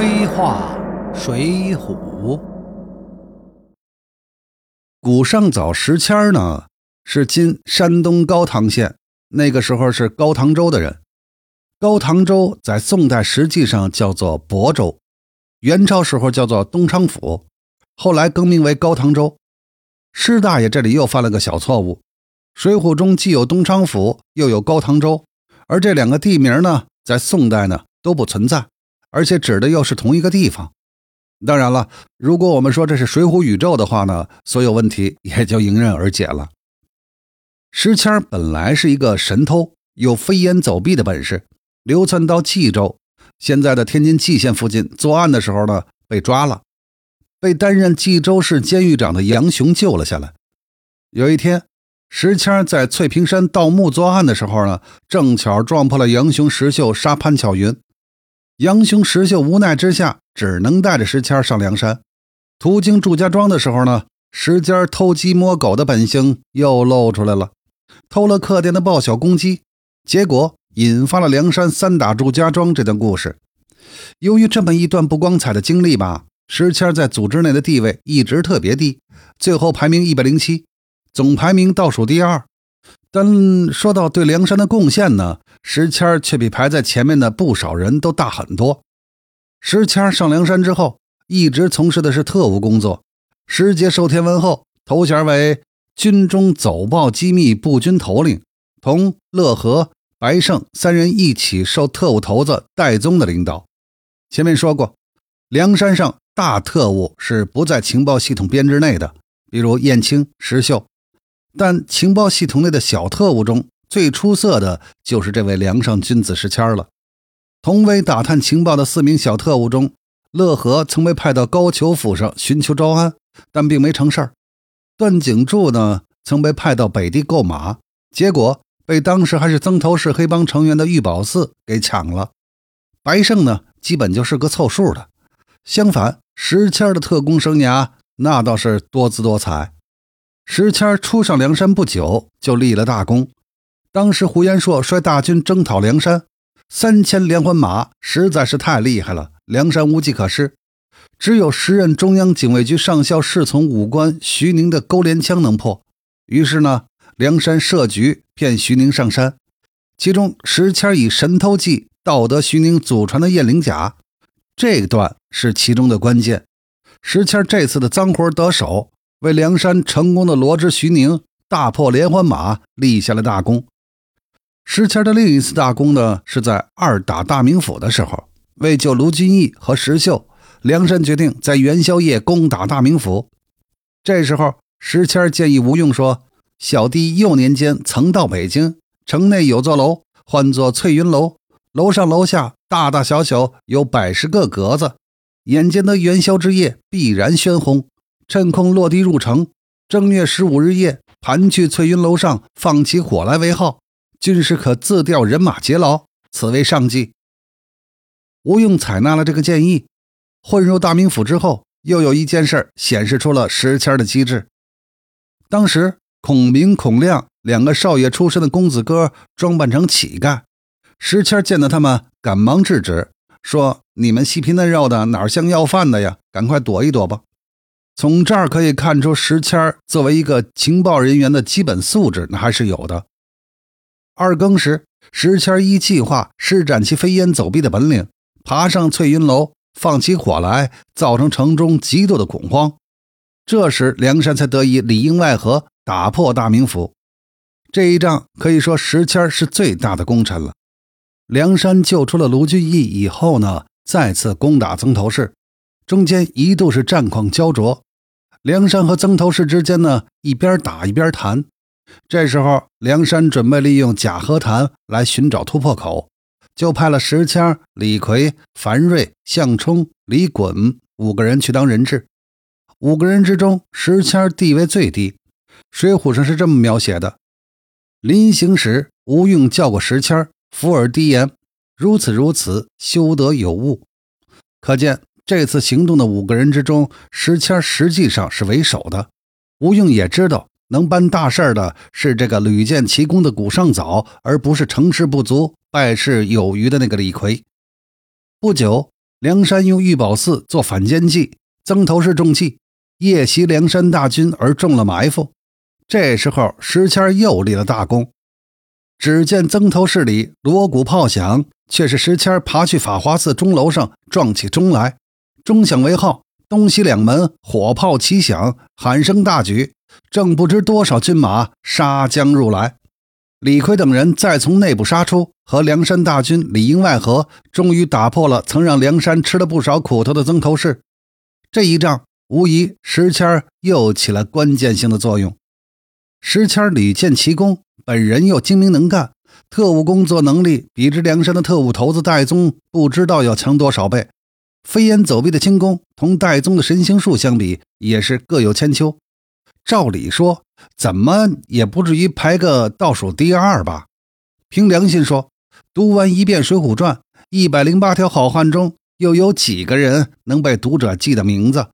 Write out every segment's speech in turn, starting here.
黑话水浒。古上早时迁呢，是今山东高唐县，那个时候是高唐州的人。高唐州在宋代实际上叫做亳州，元朝时候叫做东昌府，后来更名为高唐州。施大爷这里又犯了个小错误，《水浒》中既有东昌府，又有高唐州，而这两个地名呢，在宋代呢都不存在，而且指的又是同一个地方。当然了，如果我们说这是水浒宇宙的话呢，所有问题也就迎刃而解了。石谦本来是一个神偷，有飞檐走壁的本事，流窜到冀州（现在的天津蓟县）附近作案的时候呢，被抓了。被担任冀州市监狱长的杨雄救了下来。有一天，石谦在翠屏山盗墓作案的时候呢，正巧撞破了杨雄、石秀杀潘巧云。杨雄、石秀无奈之下，只能带着石谦上梁山。途经祝家庄的时候呢，石谦偷鸡摸狗的本性又露出来了，偷了客店的报晓公鸡，结果引发了梁山三打祝家庄这段故事。由于这么一段不光彩的经历吧。石谦在组织内的地位一直特别低，最后排名一百零七，总排名倒数第二。但说到对梁山的贡献呢，石谦却比排在前面的不少人都大很多。石谦上梁山之后，一直从事的是特务工作。时节受天文后，头衔为军中走报机密部军头领，同乐和、白胜三人一起受特务头子戴宗的领导。前面说过，梁山上。大特务是不在情报系统编制内的，比如燕青、石秀。但情报系统内的小特务中最出色的就是这位梁上君子石谦了。同为打探情报的四名小特务中，乐和曾被派到高俅府上寻求招安，但并没成事儿。段景柱呢，曾被派到北地购马，结果被当时还是曾头市黑帮成员的玉宝寺给抢了。白胜呢，基本就是个凑数的。相反。石谦的特工生涯那倒是多姿多彩。石谦初上梁山不久就立了大功。当时胡延硕率大军征讨梁山，三千连环马实在是太厉害了，梁山无计可施。只有时任中央警卫局上校侍从武官徐宁的钩镰枪能破。于是呢，梁山设局骗徐宁上山，其中石谦以神偷计盗得徐宁祖传的雁翎甲。这段是其中的关键。石谦这次的脏活得手，为梁山成功的罗织徐宁、大破连环马立下了大功。石谦的另一次大功呢，是在二打大名府的时候，为救卢俊义和石秀，梁山决定在元宵夜攻打大名府。这时候，石谦建议吴用说：“小弟幼年间曾到北京城内有座楼，唤作翠云楼，楼上楼下。”大大小小有百十个格子，眼见得元宵之夜必然喧轰，趁空落地入城。正月十五日夜，盘踞翠云楼上放起火来为号，军士可自调人马劫牢，此为上计。吴用采纳了这个建议。混入大名府之后，又有一件事显示出了石谦的机智。当时孔明、孔亮两个少爷出身的公子哥装扮成乞丐。石谦见到他们，赶忙制止，说：“你们细皮嫩肉的，哪像要饭的呀？赶快躲一躲吧。”从这儿可以看出，石谦作为一个情报人员的基本素质，那还是有的。二更时，石谦依计划施展其飞檐走壁的本领，爬上翠云楼，放起火来，造成城中极度的恐慌。这时，梁山才得以里应外合，打破大名府。这一仗可以说，石谦是最大的功臣了。梁山救出了卢俊义以后呢，再次攻打曾头市，中间一度是战况焦灼。梁山和曾头市之间呢，一边打一边谈。这时候，梁山准备利用假和谈来寻找突破口，就派了石谦、李逵、樊瑞、项冲、李衮五个人去当人质。五个人之中，石谦地位最低，《水浒》上是这么描写的：临行时，吴用叫过石谦。伏耳低言：“如此如此，休得有误。”可见这次行动的五个人之中，石谦实际上是为首的。吴用也知道，能办大事的是这个屡建奇功的古上早，而不是成事不足、败事有余的那个李逵。不久，梁山用玉宝寺做反间计，曾头市中计，夜袭梁山大军而中了埋伏。这时候，石谦又立了大功。只见曾头市里锣鼓炮响，却是石谦爬去法华寺钟楼上撞起钟来，钟响为号，东西两门火炮齐响，喊声大举，正不知多少军马杀将入来。李逵等人再从内部杀出，和梁山大军里应外合，终于打破了曾让梁山吃了不少苦头的曾头市。这一仗，无疑石谦又起了关键性的作用。石谦屡建奇功，本人又精明能干，特务工作能力比之梁山的特务头子戴宗不知道要强多少倍。飞檐走壁的轻功，同戴宗的神行术相比，也是各有千秋。照理说，怎么也不至于排个倒数第二吧？凭良心说，读完一遍《水浒传》，一百零八条好汉中，又有几个人能被读者记得名字？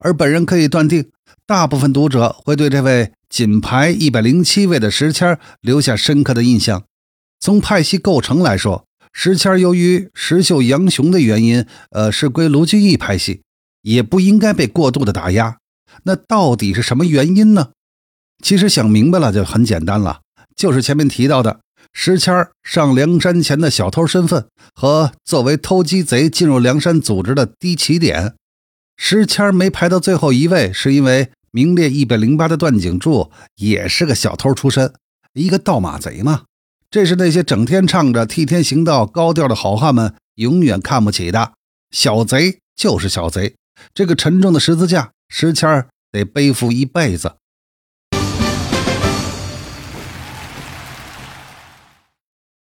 而本人可以断定，大部分读者会对这位仅排一百零七位的石谦留下深刻的印象。从派系构成来说，石谦由于石秀、杨雄的原因，呃，是归卢俊义派系，也不应该被过度的打压。那到底是什么原因呢？其实想明白了就很简单了，就是前面提到的石谦上梁山前的小偷身份和作为偷鸡贼进入梁山组织的低起点。石谦没排到最后一位，是因为名列一百零八的段景柱也是个小偷出身，一个盗马贼嘛。这是那些整天唱着替天行道高调的好汉们永远看不起的。小贼就是小贼，这个沉重的十字架。时迁得背负一辈子。